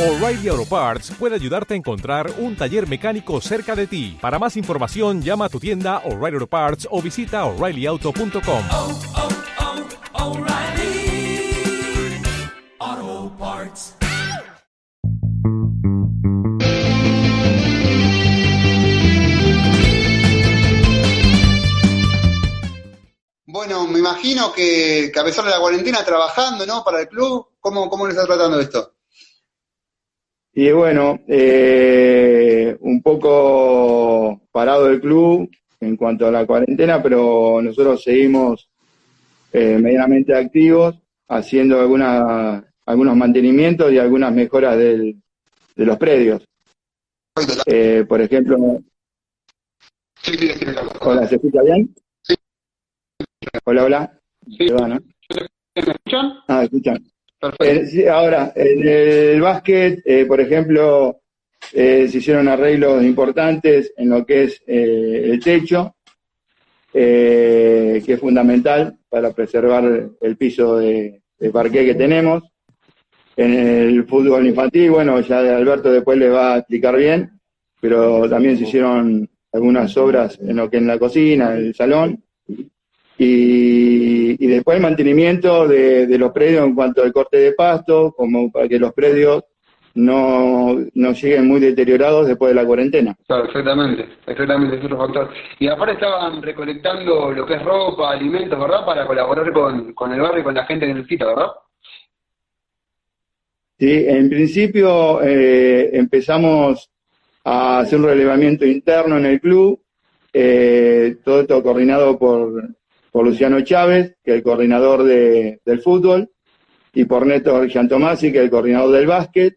O'Reilly Auto Parts puede ayudarte a encontrar un taller mecánico cerca de ti. Para más información, llama a tu tienda O'Reilly Auto Parts o visita oreillyauto.com. oh, oh, O'Reilly Auto Parts. Bueno, me imagino que, que a pesar de la cuarentena trabajando, ¿no? Para el club, ¿cómo, cómo le está tratando esto? Y bueno, eh, un poco parado el club en cuanto a la cuarentena, pero nosotros seguimos eh, medianamente activos, haciendo alguna, algunos mantenimientos y algunas mejoras del, de los predios. Eh, por ejemplo, hola, ¿se escucha bien? Hola, hola. ¿no? ¿Me escuchan? Ah, escuchan. Perfecto. Eh, ahora, en el básquet, eh, por ejemplo, eh, se hicieron arreglos importantes en lo que es el techo, que es fundamental para preservar el piso de, de parqué que tenemos. En el fútbol infantil, bueno, ya Alberto después le va a explicar bien, pero también se hicieron algunas obras en lo que es la cocina, el salón, y, y después el mantenimiento de, de los predios en cuanto al corte de pasto, como para que los predios no, no lleguen muy deteriorados después de la cuarentena. Claro, exactamente, exactamente, es otro factor. Y aparte estaban recolectando lo que es ropa, alimentos, ¿verdad? Para colaborar con, con el barrio y con la gente que necesita, ¿verdad? Sí, en principio eh, empezamos a hacer un relevamiento interno en el club, eh, todo esto coordinado por, por Luciano Chávez, que es el coordinador de- del fútbol, y por Néstor Giantomasi, que es el coordinador del básquet,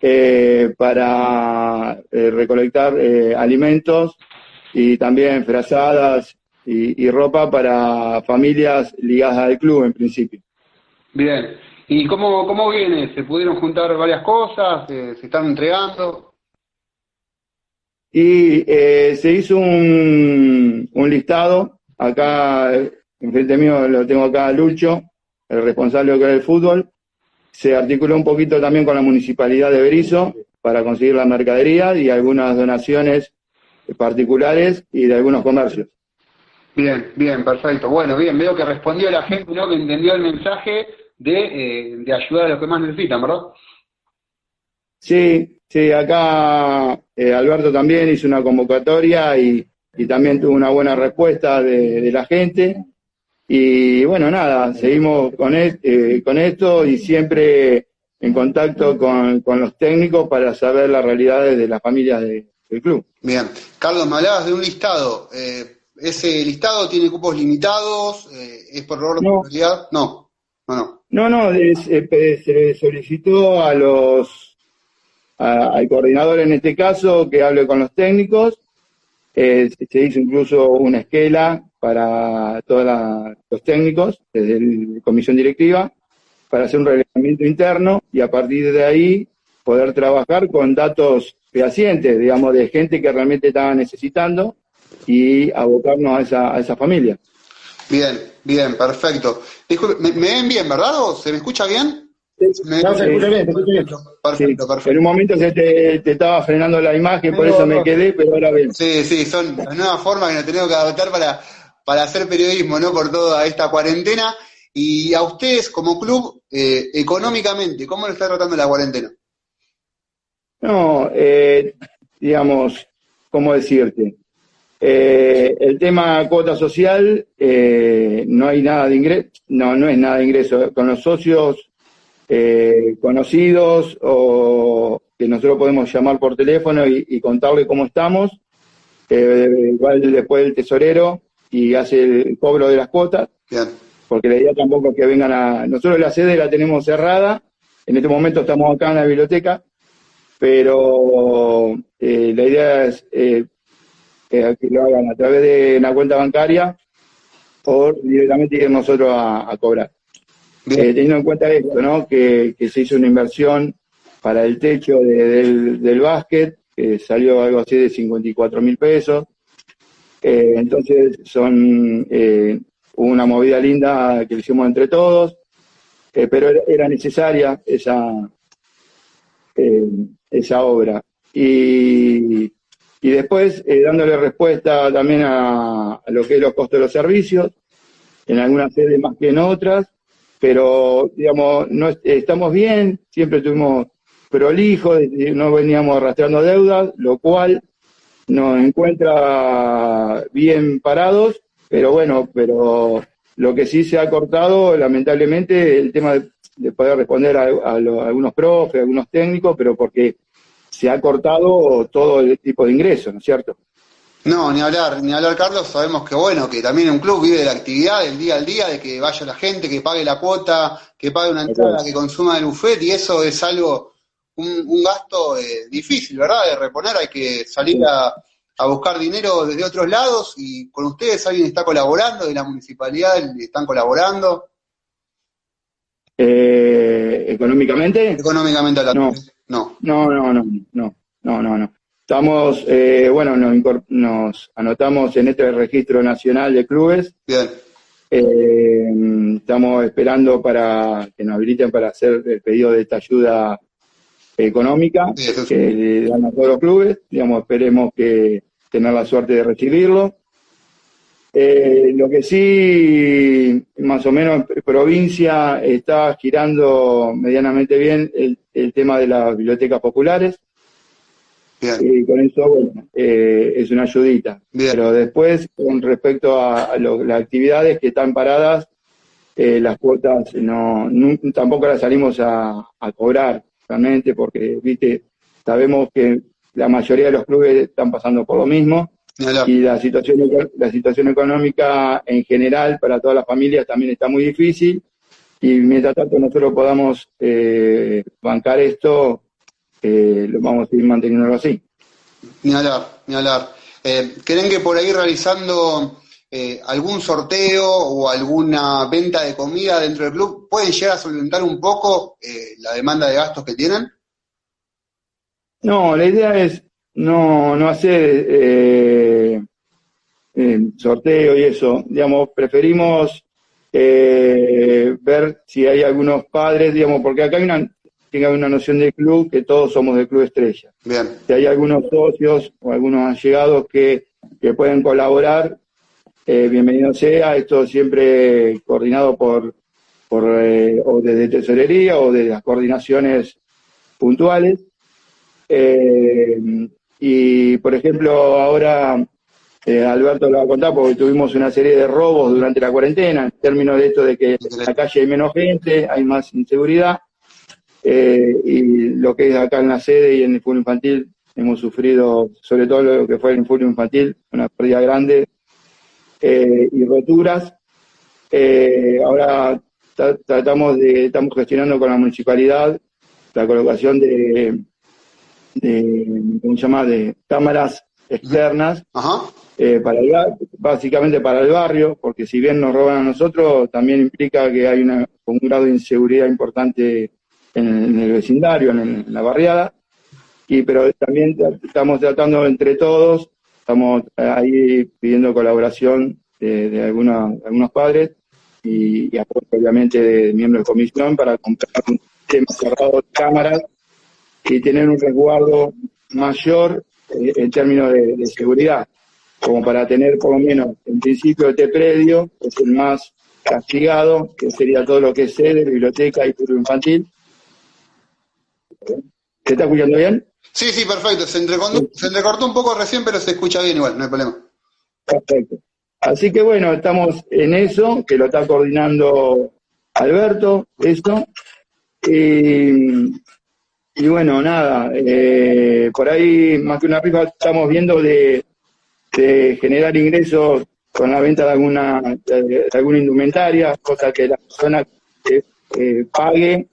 eh, para eh, recolectar eh, alimentos y también frazadas y, y ropa para familias ligadas al club en principio. Bien. ¿Y cómo, cómo viene? ¿Se pudieron juntar varias cosas? Eh, ¿Se están entregando? Y se hizo un, un listado, acá eh, enfrente mío lo tengo acá a Lucho, el responsable de lo que es el fútbol, se articuló un poquito también con la municipalidad de Berizo para conseguir la mercadería y algunas donaciones particulares y de algunos comercios. Bien, bien, perfecto. Bueno, bien, veo que respondió la gente, ¿no? Que entendió el mensaje de, eh, de ayudar a los que más necesitan, ¿verdad? Sí, sí, acá eh, Alberto también hizo una convocatoria y, y también tuvo una buena respuesta de, de la gente. Y bueno, nada, seguimos con, es- eh, con esto y siempre en contacto con, con los técnicos para saber las realidades de las familias de- del club. Bien. Carlos, me hablabas de un listado. Eh, ¿Ese listado tiene cupos limitados? Eh, ¿Es por orden de No. No, no, no. No, no, se le solicitó a los, a- al coordinador en este caso que hable con los técnicos. Eh, se- hizo incluso una esquela para todos los técnicos desde la comisión directiva para hacer un reglamento interno y a partir de ahí poder trabajar con datos fehacientes, digamos, de gente que realmente estaba necesitando y abocarnos a esa, a esa familia. Bien, bien, perfecto. Disculpe, ¿me, me ven bien, verdad? ¿O se me escucha bien? Me- No, se escucha bien, se escucha bien. Perfecto, Sí, perfecto. En un momento se te, te estaba frenando la imagen, por No, eso me quedé, pero ahora bien. Sí, sí, son las nuevas formas que nos tenemos que adaptar para, para hacer periodismo, ¿no? Por toda esta cuarentena. Y a ustedes, como club, eh, económicamente, ¿cómo le está tratando la cuarentena? No, eh, digamos, ¿cómo decirte? Eh, el tema cuota social, no hay nada de ingreso, no, no es nada de ingreso. Con los socios eh, conocidos o que nosotros podemos llamar por teléfono y, y contarle cómo estamos, eh, igual después el tesorero y hace el cobro de las cuotas. Bien, porque la idea tampoco es que vengan a... Nosotros la sede la tenemos cerrada, en este momento estamos acá en la biblioteca, pero eh, la idea es eh, eh, que lo hagan a través de una cuenta bancaria o directamente ir nosotros a, a cobrar. Eh, teniendo en cuenta esto, ¿no? Que, se hizo una inversión para el techo de- del, del básquet, que salió algo así de 54 mil pesos. Eh, entonces son eh, una movida linda que hicimos entre todos, eh, pero era, necesaria esa, esa obra. Y, y después dándole respuesta también a, a lo que es los costos de los servicios, en algunas sedes más que en otras, pero digamos, no est- estamos bien, siempre tuvimos prolijo, no veníamos arrastrando deudas, lo cual nos encuentra bien parados, pero bueno, pero lo que sí se ha cortado, lamentablemente, el tema de, de poder responder a, a lo- a algunos profes, a algunos técnicos, pero porque se ha cortado todo el tipo de ingresos, ¿no es cierto? No, ni hablar, ni hablar, Carlos. Sabemos que bueno, que también un club vive de la actividad, del día al día, de que vaya la gente, que pague la cuota, que pague una entrada, que consuma el buffet, y eso es algo, un, un gasto eh, difícil, ¿verdad? De reponer, hay que salir a, a buscar dinero desde otros lados, y con ustedes alguien está colaborando, de la municipalidad están colaborando, Eh, económicamente, económicamente. No. No. No, no, no, no, no, no, no. Estamos, eh, bueno, nos, nos anotamos en este registro nacional de clubes. Bien, Eh, estamos esperando para que nos habiliten para hacer el pedido de esta ayuda económica Sí, eso es- que le dan a todos los clubes. Digamos, esperemos que tener la suerte de recibirlo. Eh, lo que sí, más o menos, provincia está girando medianamente bien el, el tema de las bibliotecas populares. Y con eso, bueno, eh, es una ayudita. Bien. Pero después, con respecto a, a lo- las actividades que están paradas, eh, las cuotas no, tampoco las salimos a, a cobrar realmente, porque, viste, sabemos que la mayoría de los clubes están pasando por lo mismo y la situación, la situación económica en general para todas las familias también está muy difícil y mientras tanto nosotros podamos eh, bancar esto, eh, lo vamos a seguir manteniéndolo así. Ni hablar, ni hablar. Eh, ¿Creen que por ahí realizando eh, algún sorteo o alguna venta de comida dentro del club pueden llegar a solventar un poco eh, la demanda de gastos que tienen? No, la idea es no, no hacer eh, eh, sorteo y eso. Digamos, preferimos eh, ver si hay algunos padres, digamos, porque acá hay una, que haber una noción de club que todos somos del club estrella. Bien, Si hay algunos socios o algunos allegados que, que pueden colaborar, eh, bienvenido sea. Esto siempre coordinado por, por eh, o desde tesorería o de las coordinaciones puntuales. Eh, y, por ejemplo, ahora eh, Alberto lo va a contar porque tuvimos una serie de robos durante la cuarentena, en términos de esto de que en la calle hay menos gente, hay más inseguridad. Eh, y lo que es acá en la sede y en el fútbol infantil, hemos sufrido, sobre todo lo que fue el fútbol infantil, una pérdida grande eh, y roturas. Eh, ahora tra- tratamos de, estamos gestionando con la municipalidad la colocación de, de ¿cómo se llama?, de cámaras externas ajá, eh, para el, básicamente para el barrio, porque si bien nos roban a nosotros, también implica que hay una, un grado de inseguridad importante en, el- vecindario, en, la barriada, y pero también estamos tratando entre todos, estamos eh, ahí pidiendo colaboración de, de algunos, algunos padres y, apoyo obviamente de miembros de comisión para comprar un sistema cerrado de cámaras y tener un resguardo mayor eh, en términos de, seguridad, como para tener por lo menos en principio este predio, que es el más castigado, que sería todo lo que es sede, biblioteca y fútbol infantil. ¿Se está escuchando bien? Sí, sí, perfecto. Se, entrecortó- se entrecortó un poco recién, pero se escucha bien igual, no hay problema. Perfecto. Así que bueno, estamos en eso, que lo está coordinando Alberto, eso. Y, y bueno, nada, eh, por ahí más que una rifa estamos viendo de, de generar ingresos con la venta de alguna, de, de alguna indumentaria, cosa que la persona eh, pague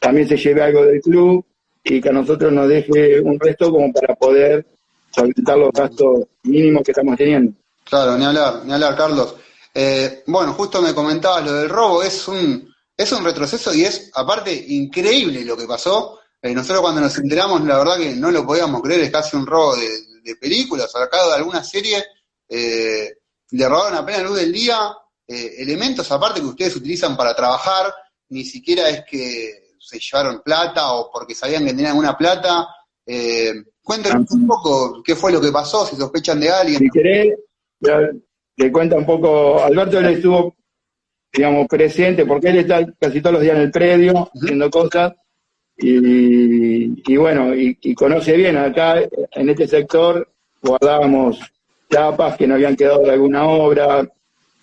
también se lleve algo del club y que a nosotros nos deje un resto como para poder solventar los gastos mínimos que estamos teniendo. Claro, ni hablar, ni hablar, Carlos. Eh, bueno, justo me comentabas lo del robo, es un, es un retroceso y es, aparte, increíble lo que pasó. Eh, nosotros cuando nos enteramos, la verdad que no lo podíamos creer, es casi un robo de, de películas, sacado de alguna serie. Eh, le robaron apenas luz del día, eh, elementos aparte que ustedes utilizan para trabajar, ni siquiera es que se llevaron plata o porque sabían que tenían alguna plata. Eh, cuéntanos un poco qué fue lo que pasó, si sospechan de alguien. Si querés, te cuenta un poco, Alberto él estuvo, digamos, presente, porque él está casi todos los días en el predio haciendo cosas, y, y bueno, y, y conoce bien, acá en este sector guardábamos chapas que no habían quedado de alguna obra,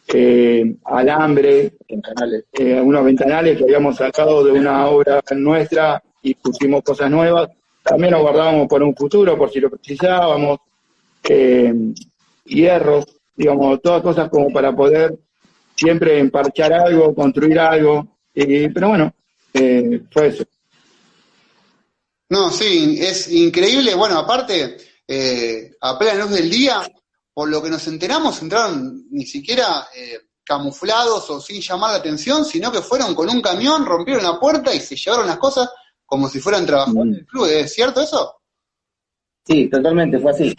eh, alambre, eh, unos ventanales que habíamos sacado de una obra nuestra y pusimos cosas nuevas. También nos guardábamos por un futuro, por si lo precisábamos. Eh, hierros, digamos, todas cosas como para poder siempre emparchar algo, construir algo. Eh, pero bueno, eh, fue eso. No, sí, es increíble. Bueno, aparte, a plena del día, por lo que nos enteramos, entraron ni siquiera eh, camuflados o sin llamar la atención, sino que fueron con un camión, rompieron la puerta y se llevaron las cosas como si fueran trabajadores del club. ¿Es cierto eso? Sí, totalmente, fue así.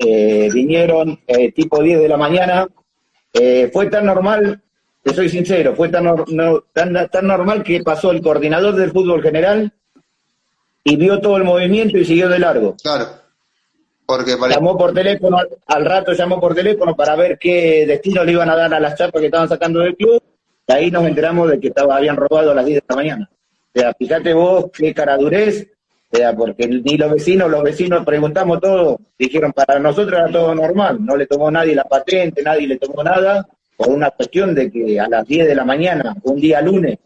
Eh, vinieron eh, tipo 10 de la mañana. Eh, fue tan normal, te soy sincero, fue tan, no- tan, tan normal que pasó el coordinador del fútbol general y vio todo el movimiento y siguió de largo. Claro. Llamó por teléfono, al- al rato llamó por teléfono para ver qué destino le iban a dar a las chapas que estaban sacando del club. Y ahí nos enteramos de que estaba, habían robado a las 10 de la mañana. O sea, fíjate vos qué caradurez, o sea, porque ni los vecinos, los vecinos preguntamos todo, dijeron para nosotros era todo normal, no le tomó nadie la patente, nadie le tomó nada, por una cuestión de que a las 10 de la mañana, un día lunes,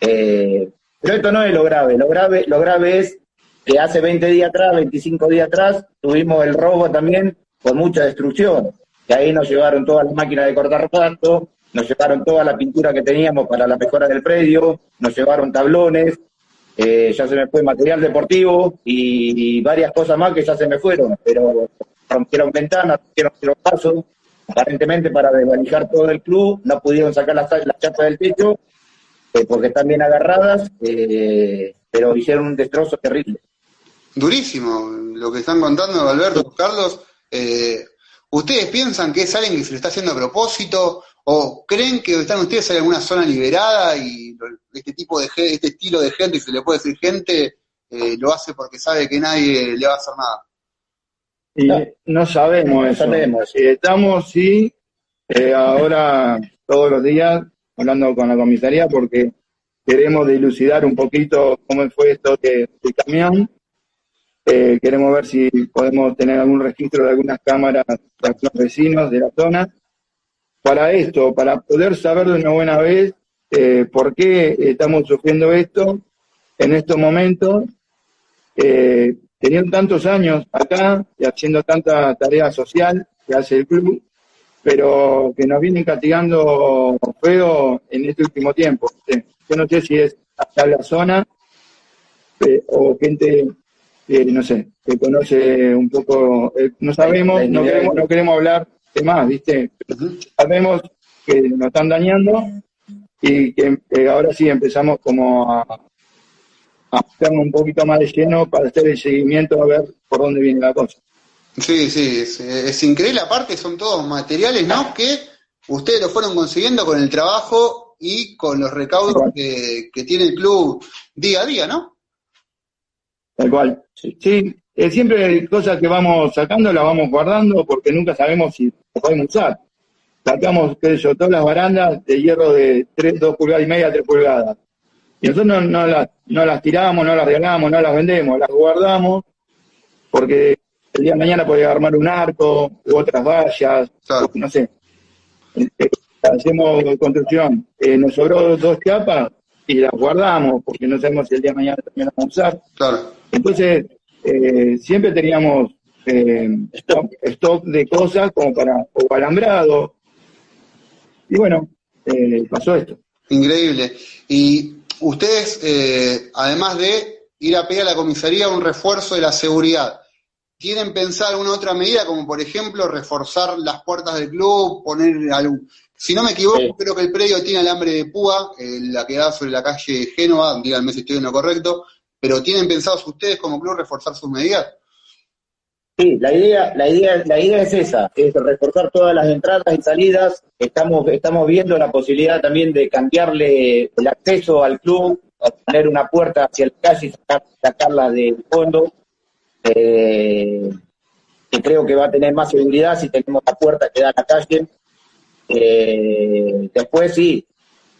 eh, pero esto no es lo grave, lo grave, lo grave es que hace 20 días atrás, 25 días atrás, tuvimos el robo también con mucha destrucción, que ahí nos llevaron todas las máquinas de cortar pasto, nos llevaron toda la pintura que teníamos para la mejora del predio, nos llevaron tablones, eh, ya se me fue material deportivo y, varias cosas más que ya se me fueron, pero rompieron ventanas, rompieron pasos, aparentemente para desvalijar todo el club, no pudieron sacar las, las chapas del techo eh, porque están bien agarradas, eh, pero hicieron un destrozo terrible. Durísimo lo que están contando Alberto, Carlos. Eh, ¿Ustedes piensan que es alguien que se lo está haciendo a propósito? ¿O creen que están ustedes en alguna zona liberada y este tipo de ge- este estilo de gente, y se le puede decir gente, eh, lo hace porque sabe que nadie le va a hacer nada? Y No. sabemos No eso. sabemos. Eh, estamos, sí, eh, ahora todos los días hablando con la comisaría porque queremos dilucidar un poquito cómo fue esto de- del camión. Eh, queremos ver si podemos tener algún registro de algunas cámaras de los vecinos de la zona. Para esto, para poder saber de una buena vez eh, por qué estamos sufriendo esto en estos momentos eh, teniendo tantos años acá y haciendo tanta tarea social que hace el club, pero que nos vienen castigando feo en este último tiempo. Yo no sé si es acá la zona eh, o gente, que, no sé, que conoce un poco, eh, no sabemos, no queremos, no queremos hablar de más, ¿viste? Sabemos que nos están dañando y que eh, ahora sí empezamos como a, a un poquito más de lleno para hacer el seguimiento a ver por dónde viene la cosa. Sí, sí, es, es increíble. Aparte, son todos materiales, ¿no? Que ustedes lo fueron consiguiendo con el trabajo y con los recaudos que, que tiene el club día a día, ¿no? Tal cual. Sí, eh, siempre hay cosas que vamos sacando, las vamos guardando porque nunca sabemos si las podemos usar. Sacamos, qué sé yo, todas las barandas de hierro de 3, 2 pulgadas y media, 3 pulgadas. Y nosotros no, no las, no las tiramos, no las regalamos, no las vendemos, las guardamos porque el día de mañana puede armar un arco u otras vallas, Claro. no sé. Eh, hacemos construcción. Eh, nos sobró dos chapas y las guardamos porque no sabemos si el día de mañana también las vamos a usar. Claro. Entonces, eh, siempre teníamos eh, stock de cosas como para, o alambrado. Y bueno, eh, pasó esto. Increíble. Y ustedes, eh, además de ir a pedir a la comisaría un refuerzo de la seguridad, ¿tienen pensado alguna otra medida, como por ejemplo reforzar las puertas del club, poner algún... Si no me equivoco, Sí. creo que el predio tiene alambre de púa, eh, la que da sobre la calle Génova, díganme si estoy en lo correcto, pero ¿tienen pensados ustedes como club reforzar sus medidas? Sí, la idea, la idea, la idea es esa, es reforzar todas las entradas y salidas. Estamos, estamos viendo la posibilidad también de cambiarle el acceso al club poner una puerta hacia el calle y sacar, sacarla del fondo, eh, que creo que va a tener más seguridad si tenemos la puerta que da a la calle. Eh, después sí,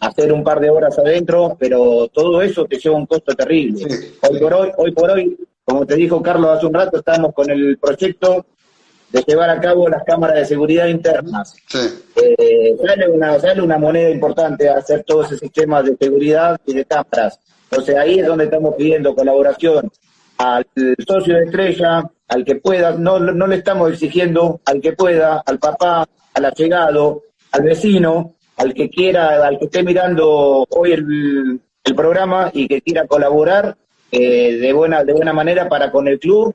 hacer un par de horas adentro, pero todo eso te lleva un costo terrible. Sí. Hoy por hoy, hoy por hoy, como te dijo Carlos hace un rato, estamos con el proyecto de llevar a cabo las cámaras de seguridad internas. Sí. Eh, sale, una, sale una moneda importante hacer todo ese sistema de seguridad y de cámaras. Entonces ahí es donde estamos pidiendo colaboración al socio de estrella, al que pueda, no, no le estamos exigiendo al que pueda, al papá, al allegado, al vecino, al que quiera, al que esté mirando hoy el, programa y que quiera colaborar eh, de buena de buena manera para con el club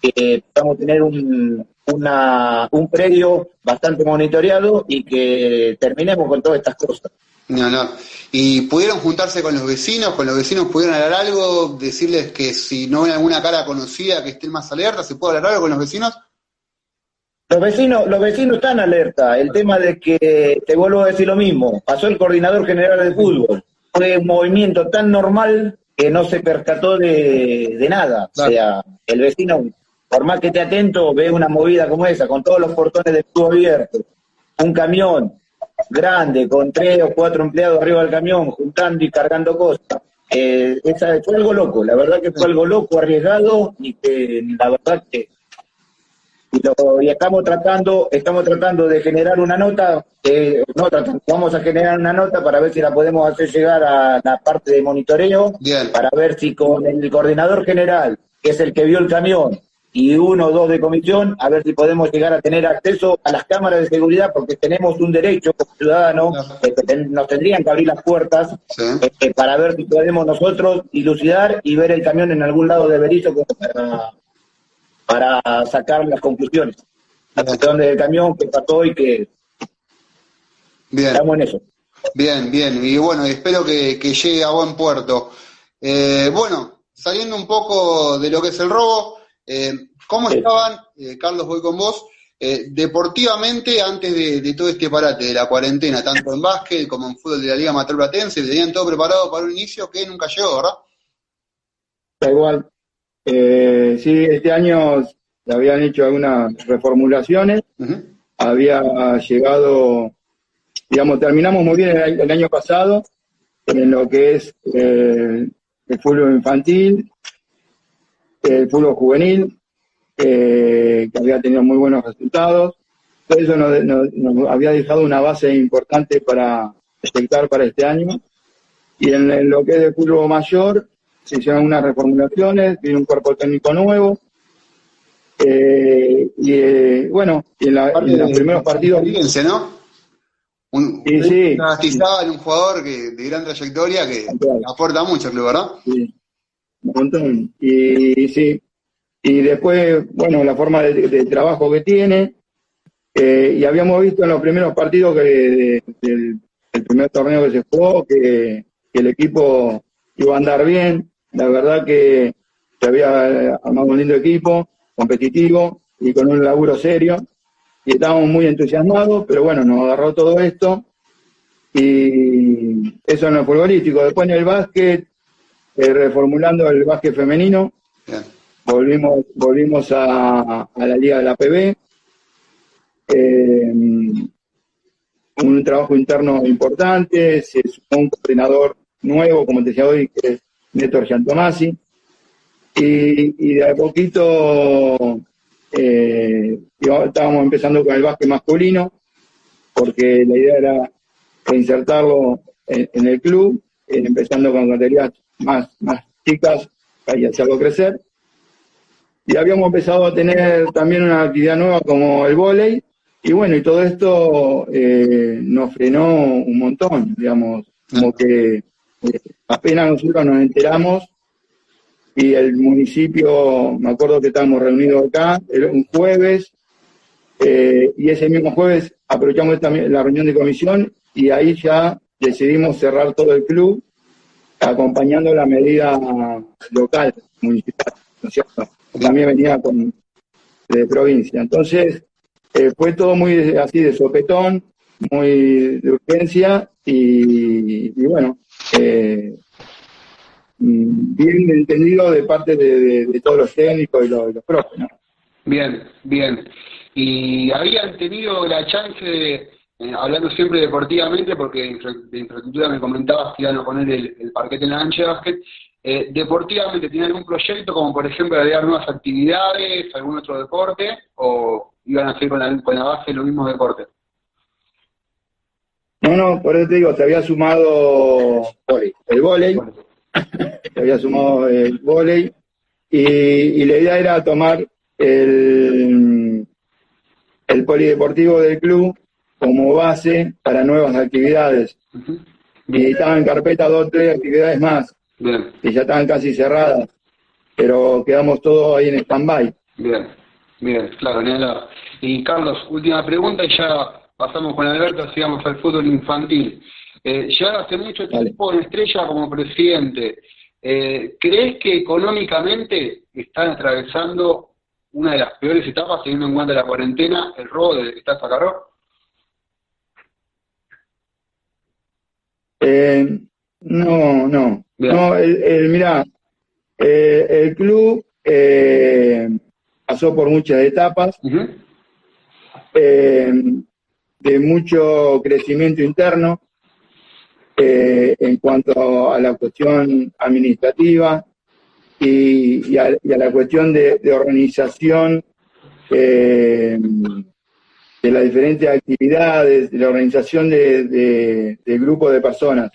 que podamos tener un, una, un predio bastante monitoreado y que terminemos con todas estas cosas. No, no. ¿Y pudieron juntarse con los vecinos? ¿Con los vecinos pudieron hablar algo? ¿Decirles que si no ven alguna cara conocida que estén más alerta? ¿Se puede hablar algo con los vecinos? Los vecinos, los vecinos están alerta. El tema de que, te vuelvo a decir lo mismo, pasó el coordinador general de fútbol. Fue un movimiento tan normal que no se percató de, de nada. O sea, el vecino, por más que esté atento, ve una movida como esa, con todos los portones de tubo abiertos, un camión grande, con tres o cuatro empleados arriba del camión, juntando y cargando cosas. Eh, esa, fue algo loco, la verdad que fue algo loco, arriesgado, y que la verdad que y, lo- y estamos tratando estamos tratando de generar una nota eh, no tratando, vamos a generar una nota para ver si la podemos hacer llegar a la parte de monitoreo Bien. para ver si con el coordinador general que es el que vio el camión y uno o dos de comisión a ver si podemos llegar a tener acceso a las cámaras de seguridad porque tenemos un derecho como ciudadanos eh, que ten- nos tendrían que abrir las puertas Sí. eh, para ver si podemos nosotros dilucidar y ver el camión en algún lado de Berizo como para, para sacar las conclusiones. La cuestión del camión, que pasó y que Bien. estamos en eso. Bien, bien. Y bueno, espero que, que llegue a buen puerto. Eh, bueno, saliendo un poco de lo que es el robo, eh, ¿cómo Sí. estaban, eh, Carlos, voy con vos, eh, deportivamente antes de, de todo este parate, de la cuarentena, tanto en básquet como en fútbol de la Liga Amateur Platense? ¿Tenían todo preparado para un inicio que nunca llegó, verdad? Da igual. Eh, sí, este año se habían hecho algunas reformulaciones, había llegado, digamos, terminamos muy bien el, año- el año pasado en lo que es eh, el fútbol infantil, el fútbol juvenil, eh, que había tenido muy buenos resultados. Todo eso nos, nos- nos había dejado una base importante para detectar para este año. Y en, en lo que es el fútbol mayor, se hicieron unas reformulaciones, vino un cuerpo técnico nuevo. eh, y eh, bueno, y en, la- en los primeros partidos. Fíjense, ¿no? Un, Sí, sí. Astizábal, un jugador que, de gran trayectoria que Claro. aporta mucho al club, ¿verdad? Sí, un montón. Y, sí, y después, bueno, la forma de, de trabajo que tiene. eh, y habíamos visto en los primeros partidos que de- del el primer torneo que se jugó que, que el equipo iba a andar bien. La verdad que se había armado un lindo equipo, competitivo y con un laburo serio. Y estábamos muy entusiasmados, pero bueno, nos agarró todo esto. Y eso en lo futbolístico. Después en el básquet, eh, reformulando el básquet femenino, volvimos volvimos a, a la liga de la PB Eh, un trabajo interno importante se sumó un coordinador nuevo como te decía hoy que es Néstor Giantomasi. Y, y de a poquito eh, estábamos empezando con el básquet masculino porque la idea era reinsertarlo en, en el club eh, empezando con categorías más, más chicas para hacerlo crecer. Y habíamos empezado a tener también una actividad nueva como el vóley y bueno y todo esto eh, nos frenó un montón digamos como que apenas nosotros nos enteramos y el municipio me acuerdo que estábamos reunidos acá era un jueves eh, y ese mismo jueves aprovechamos esta, la reunión de comisión y ahí ya decidimos cerrar todo el club acompañando la medida local, municipal, ¿no es cierto? También venía con, de provincia. Entonces, eh, fue todo muy así de sopetón, muy de urgencia y, y bueno, eh, mm, bien entendido de parte de, todos los técnicos y los, profes, ¿no? Bien, bien. ¿Y habían tenido la chance de, eh, hablando siempre deportivamente, porque de infra- de infraestructura me comentabas que iban a poner el, el parquete en la cancha de básquet, eh, deportivamente, ¿tienen algún proyecto como por ejemplo agregar nuevas actividades, algún otro deporte, o iban a hacer con la, con la base los mismos deportes? No, por eso te digo, se había sumado el vóley, se había sumado el vóley, y, y la idea era tomar el, el polideportivo del club como base para nuevas actividades. Y estaban en carpeta dos o tres actividades más, Bien, que ya estaban casi cerradas, pero quedamos todos ahí en stand-by. bien, bien, claro, hablar. Y Carlos, última pregunta y ya pasamos con Alberto, sigamos al fútbol infantil. Eh, ya hace mucho Dale. tiempo en Estrella como presidente. Eh, ¿Crees que económicamente están atravesando una de las peores etapas teniendo en cuenta la cuarentena, el robo que está Sacaró? Eh, no, no. Bien. No, el, el- mirá, eh, el club eh, pasó por muchas etapas, de mucho crecimiento interno eh, en cuanto a la cuestión administrativa y, y a, y a la cuestión de, de organización eh, de las diferentes actividades, de la organización de, de, de grupos de personas.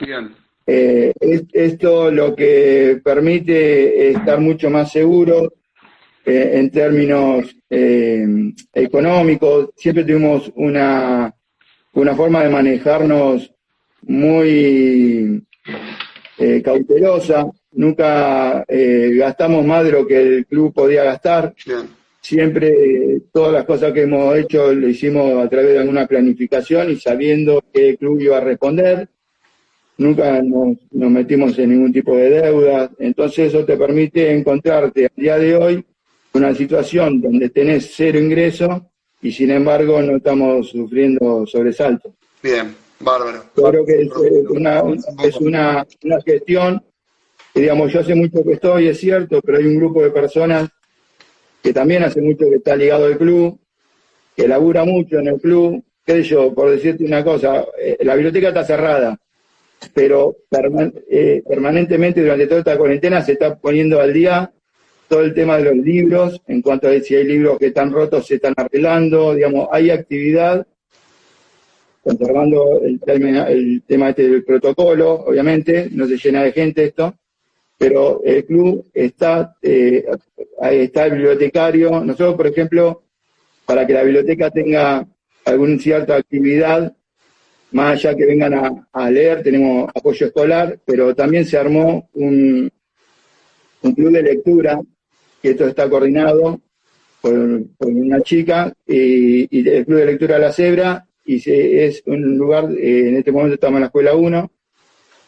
Bien, Eh, es- esto lo que permite estar mucho más seguro eh, en términos eh, económicos. Siempre tuvimos una, una forma de manejarnos muy eh, cautelosa. Nunca eh, gastamos más de lo que el club podía gastar. Siempre todas las cosas que hemos hecho lo hicimos a través de alguna planificación y sabiendo que el club iba a responder. Nunca nos, nos metimos en ningún tipo de deuda. Entonces eso te permite encontrarte al día de hoy una situación donde tenés cero ingreso y sin embargo no estamos sufriendo sobresaltos. Bien, bárbaro. Yo creo que es, eh, una, es una, una gestión que, digamos, yo hace mucho que estoy, es cierto, pero hay un grupo de personas que también hace mucho que está ligado al club, que labura mucho en el club. qué sé yo, por decirte una cosa, eh, la biblioteca está cerrada, pero eh, permanentemente durante toda esta cuarentena se está poniendo al día todo el tema de los libros, en cuanto a si hay libros que están rotos, se están arreglando, digamos, hay actividad conservando el tema, el tema este del protocolo, obviamente, no se llena de gente esto, pero el club está, eh, ahí está el bibliotecario. Nosotros, por ejemplo, para que la biblioteca tenga alguna cierta actividad, más allá que vengan a, a leer, tenemos apoyo escolar, pero también se armó un, un club de lectura, que esto está coordinado por, una chica, y, el club de lectura La Cebra, y es un lugar, eh, en este momento estamos en la escuela 1,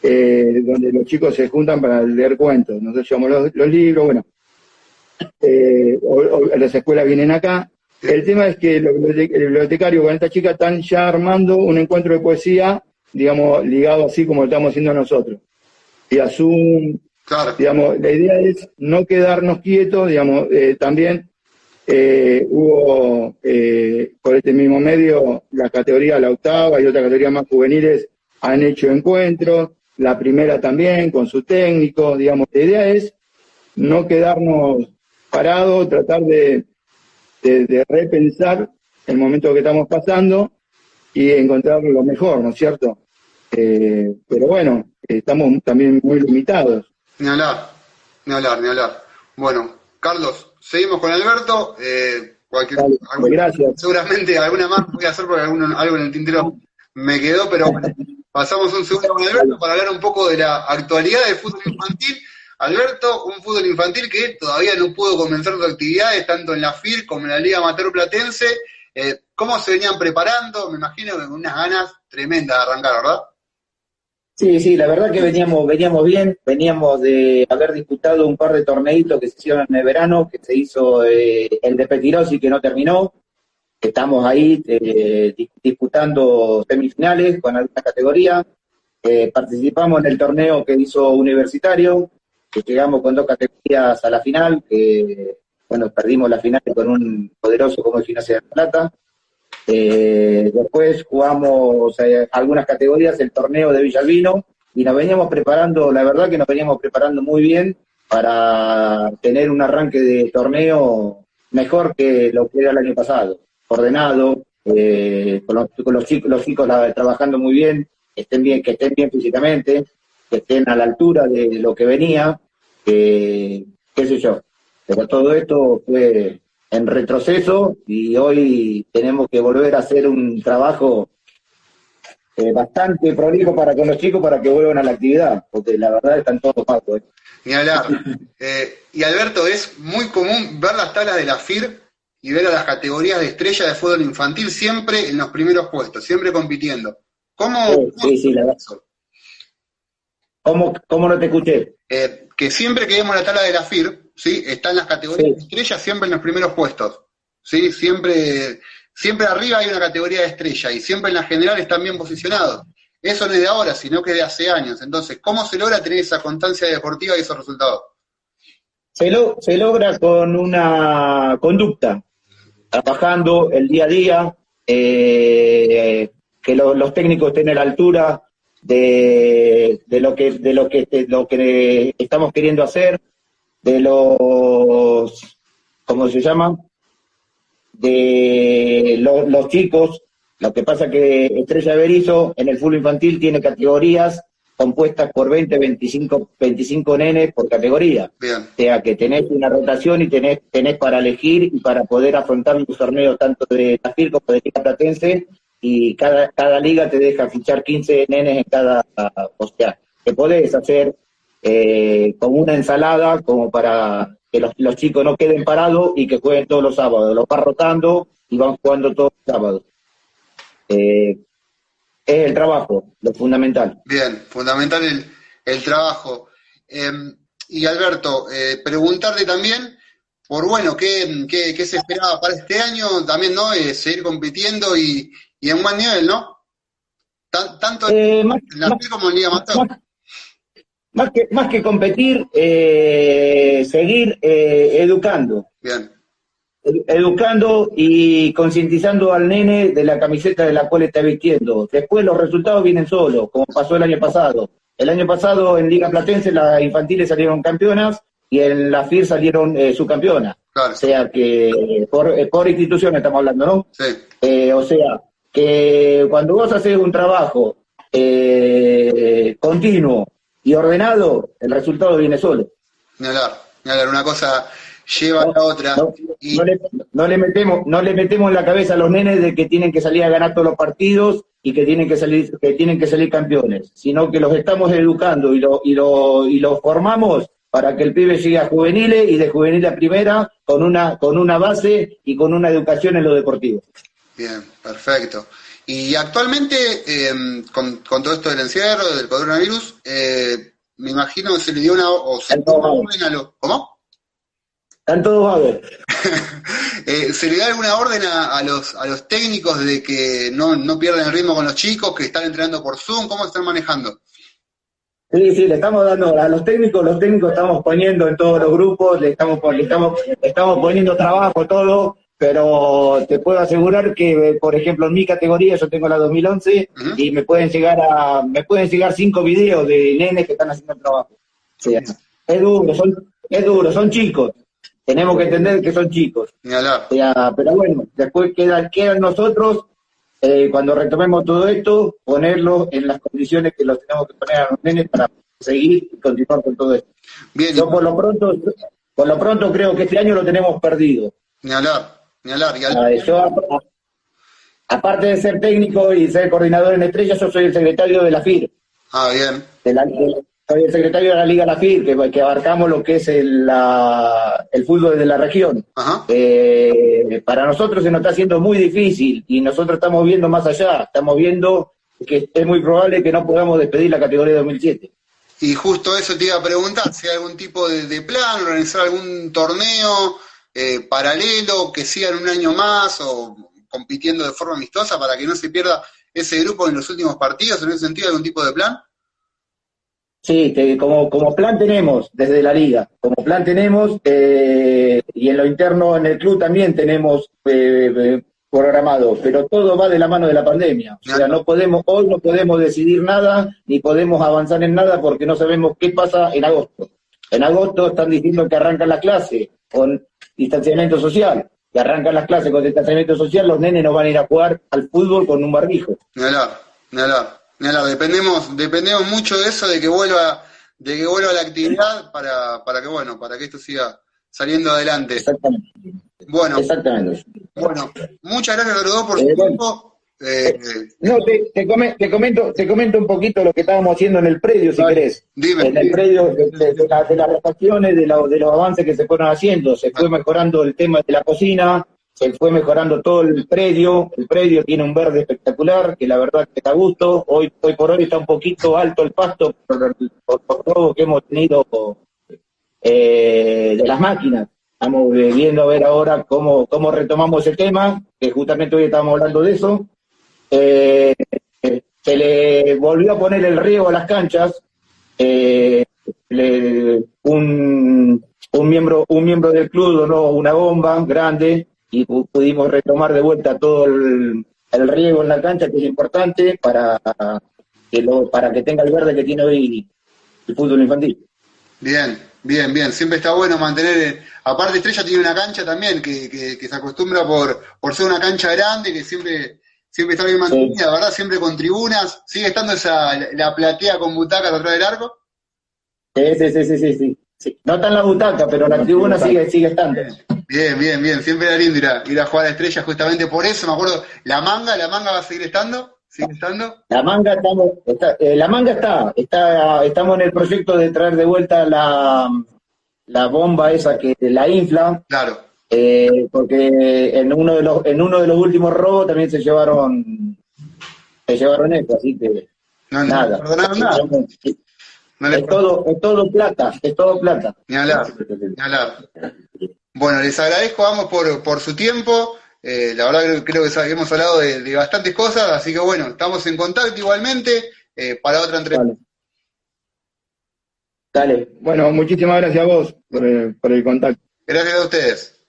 eh, donde los chicos se juntan para leer cuentos. Nosotros llevamos los, libros, bueno, eh, o- las escuelas vienen acá. El tema es que el bibliotecario con esta chica están ya armando un encuentro de poesía, digamos, ligado así como lo estamos haciendo nosotros. Y a Zoom, Digamos, la idea es no quedarnos quietos, digamos, eh, también eh, hubo eh, por este mismo medio la categoría la octava y otra categoría más juveniles han hecho encuentros, la primera también con su técnico, digamos, la idea es no quedarnos parados, tratar de, de, de repensar el momento que estamos pasando y encontrar lo mejor, ¿no es cierto? Eh, pero bueno, estamos también muy limitados. Ni hablar, ni hablar, ni hablar. Bueno, Carlos, seguimos con Alberto. Eh, cualquier, Dale, gracias. Seguramente alguna más voy a hacer porque alguno- algo en el tintero me quedó, pero bueno, pasamos un segundo con Alberto para hablar un poco de la actualidad del fútbol infantil. Alberto, un fútbol infantil que todavía no pudo comenzar sus actividades, tanto en la FIR como en la Liga Amateur Platense. Eh, ¿Cómo se venían preparando? Me imagino que con unas ganas tremendas de arrancar, ¿verdad? Sí, sí, la verdad que veníamos, veníamos bien, veníamos de haber disputado un par de torneitos que se hicieron en el verano, que se hizo eh, el de Petirosi que no terminó, estamos ahí eh, dis- disputando semifinales con alguna categoría, eh, participamos en el torneo que hizo Universitario, que llegamos con dos categorías a la final, que bueno, perdimos la final con un poderoso como el Gimnasia de La Plata. Eh, después jugamos eh, algunas categorías, el torneo de Villalbino, y nos veníamos preparando, la verdad que nos veníamos preparando muy bien para tener un arranque de torneo mejor que lo que era el año pasado, ordenado, eh, con, los, chicos, los chicos trabajando muy bien, estén bien, que estén bien físicamente, que estén a la altura de lo que venía, qué sé yo. Pero todo esto fue en retroceso y hoy tenemos que volver a hacer un trabajo eh, bastante prolijo para con los chicos para que vuelvan a la actividad, porque la verdad están todos pacos. Ni hablar. Eh, y Alberto, es muy común ver las tablas de la FIR y ver a las categorías de estrella de fútbol infantil siempre en los primeros puestos, siempre compitiendo. ¿Cómo? Sí, sí, sí, la verdad. ¿Cómo, ¿Cómo no te escuché? Eh, que siempre que vemos la tabla de la FIR, ¿sí? Están las categorías de estrella siempre en los primeros puestos. ¿sí? Siempre, siempre arriba hay una categoría de estrella y siempre en la general están bien posicionados. Eso no es de ahora, sino que de hace años. Entonces, ¿cómo se logra tener esa constancia deportiva y esos resultados? Se, lo- se logra con una conducta, trabajando el día a día, eh, que lo- los técnicos estén a la altura de, de lo que de lo que de lo que estamos queriendo hacer, de los ¿cómo se llama? de lo- los chicos. Lo que pasa que Estrella de Berizo en el fútbol infantil tiene categorías compuestas por 20, 25, 25 nenes por categoría. Bien, O sea que tenés una rotación y tenés, tenés para elegir y para poder afrontar los torneos tanto de Tafir como de Liga Platense y cada, cada liga te deja fichar 15 nenes en cada, o sea, que podés hacer eh, como una ensalada como para que los, los chicos no queden parados y que jueguen todos los sábados, los vas rotando y van jugando todos los sábados. Eh, es el trabajo, lo fundamental. bien, fundamental el, el trabajo. Eh, y Alberto, eh, preguntarte también por, bueno, ¿qué, qué, qué se esperaba para este año? También, ¿no? Eh, seguir compitiendo y, y en buen nivel, ¿no? Tan- tanto Eh, en la más- como en Liga más, más que, más que competir, eh, seguir eh, educando, Bien, Ed- educando y concientizando al nene de la camiseta de la cual está vistiendo. Después los resultados vienen solos, como pasó el año pasado. El año pasado en Liga Platense las infantiles salieron campeonas y en la FIR salieron eh, subcampeonas. claro, O sea que eh, por, eh, por institución estamos hablando, ¿no? sí, Eh, o sea, que cuando vos haces un trabajo eh, continuo y ordenado, el resultado viene solo. ni hablar. Una cosa lleva a la otra. No, Y, no le, no le metemos, no le metemos en la cabeza a los nenes de que tienen que salir a ganar todos los partidos y que tienen que salir, que tienen que salir campeones, sino que los estamos educando y lo, y lo, y los formamos para que el pibe llegue a juveniles y de juvenil a primera con una, con una base y con una educación en lo deportivo. Bien, perfecto. Y actualmente, eh, con, con todo esto del encierro, del coronavirus, eh, me imagino que se le dio una, o se le orden a los, ¿cómo? Están todos vagos. Eh, ¿Se le da alguna orden a, a los, a los técnicos de que no, no pierdan el ritmo con los chicos, que están entrenando por Zoom? ¿Cómo están manejando? Sí, sí, le estamos dando a los técnicos, los técnicos estamos poniendo en todos los grupos, le estamos, le estamos, estamos poniendo trabajo, todo, pero te puedo asegurar que, por ejemplo, en mi categoría, yo tengo la 2011, Ujú. y me pueden llegar a, me pueden llegar cinco videos de nenes que están haciendo el trabajo. O sea, es duro, son, es duro, son chicos. Tenemos que entender que son chicos. O sea, pero bueno, después quedan, quedan nosotros, eh, cuando retomemos todo esto, ponerlo en las condiciones que los tenemos que poner a los nenes para seguir y continuar con todo esto. Bien, Yo por lo pronto, por lo pronto creo que este año lo tenemos perdido. ni hablar, ni hablar. Y al- Ah, Yo, aparte de ser técnico y ser coordinador en Estrella, yo soy el secretario de la FIR. ah, bien, de la- de- soy el secretario de la Liga La FIR, que, que abarcamos lo que es el, la- el fútbol de la región. ajá, Eh, para nosotros se nos está haciendo muy difícil y nosotros estamos viendo más allá, estamos viendo que es muy probable que no podamos despedir la categoría 2007. Y justo eso te iba a preguntar, si hay algún tipo de, de plan, organizar algún torneo eh, paralelo que sigan un año más o compitiendo de forma amistosa para que no se pierda ese grupo en los últimos partidos, en ese sentido, algún tipo de plan. Sí, que como, como plan tenemos desde la liga, como plan tenemos, eh, y en lo interno en el club también tenemos eh, eh, programado, pero todo va de la mano de la pandemia. O sea, no podemos, hoy no podemos decidir nada, ni podemos avanzar en nada porque no sabemos qué pasa en agosto. En agosto están diciendo que arrancan las clases con distanciamiento social. Que arrancan las clases con distanciamiento social, los nenes no van a ir a jugar al fútbol con un barbijo. Hablar, ni hablar. Dependemos, dependemos mucho de eso, de que vuelva, de que vuelva la actividad para, para que bueno, para que esto siga saliendo adelante. Exactamente. Bueno, Exactamente. bueno, muchas gracias a los dos por su Eh, tiempo. Eh, No, te, te, come- te comento, te comento un poquito lo que estábamos haciendo en el predio, si Dale, querés. dime. En el predio de, de- de la- de las refacciones, de, la- de los avances que se fueron haciendo. Se fue mejorando el tema de la cocina, se fue mejorando todo el predio. El predio tiene un verde espectacular, que la verdad que está a gusto. Hoy, hoy por hoy está un poquito alto el pasto por, por, por todo que hemos tenido eh, de las máquinas. Estamos viendo a ver ahora cómo, cómo retomamos el tema, que justamente hoy estábamos hablando de eso. Eh, se le volvió a poner el riego a las canchas. eh, le- un, un miembro un miembro del club donó una bomba grande y pu- pudimos retomar de vuelta todo el, el riego en la cancha, que es importante para que, lo, para que tenga el verde que tiene hoy el fútbol infantil. Bien, bien, bien. Siempre está bueno mantener. eh, Aparte, Estrella tiene una cancha también que, que, que se acostumbra por, por ser una cancha grande, que siempre, siempre está bien mantenida, ¿verdad? Siempre con tribunas. ¿Sigue estando esa la, la platea con butacas atrás del arco? Sí, sí, sí, sí, sí, sí. Sí. No está en la butaca, pero la tribuna sigue, sigue estando. Bien, bien, bien. Siempre era lindo ir a, ir a jugar a Estrella justamente por eso. Me acuerdo, la manga, la manga va a seguir estando. ¿Sigue estando? La manga estamos, está, eh, la manga está, está, estamos en el proyecto de traer de vuelta la, la bomba esa que la infla, Claro. Eh, porque en uno de los, en uno de los últimos robos también se llevaron, se llevaron eso, así que No, no nada. perdonaron nada. No Es todo, es todo plata, es todo plata. Ni hablar, ni hablar. Bueno, les agradezco ambos por, por su tiempo. Eh, la verdad creo, creo que hemos hablado de, de bastantes cosas, así que bueno, estamos en contacto igualmente eh, para otra entrevista. Dale. Dale. Bueno, muchísimas gracias a vos por el, por el contacto. Gracias a ustedes.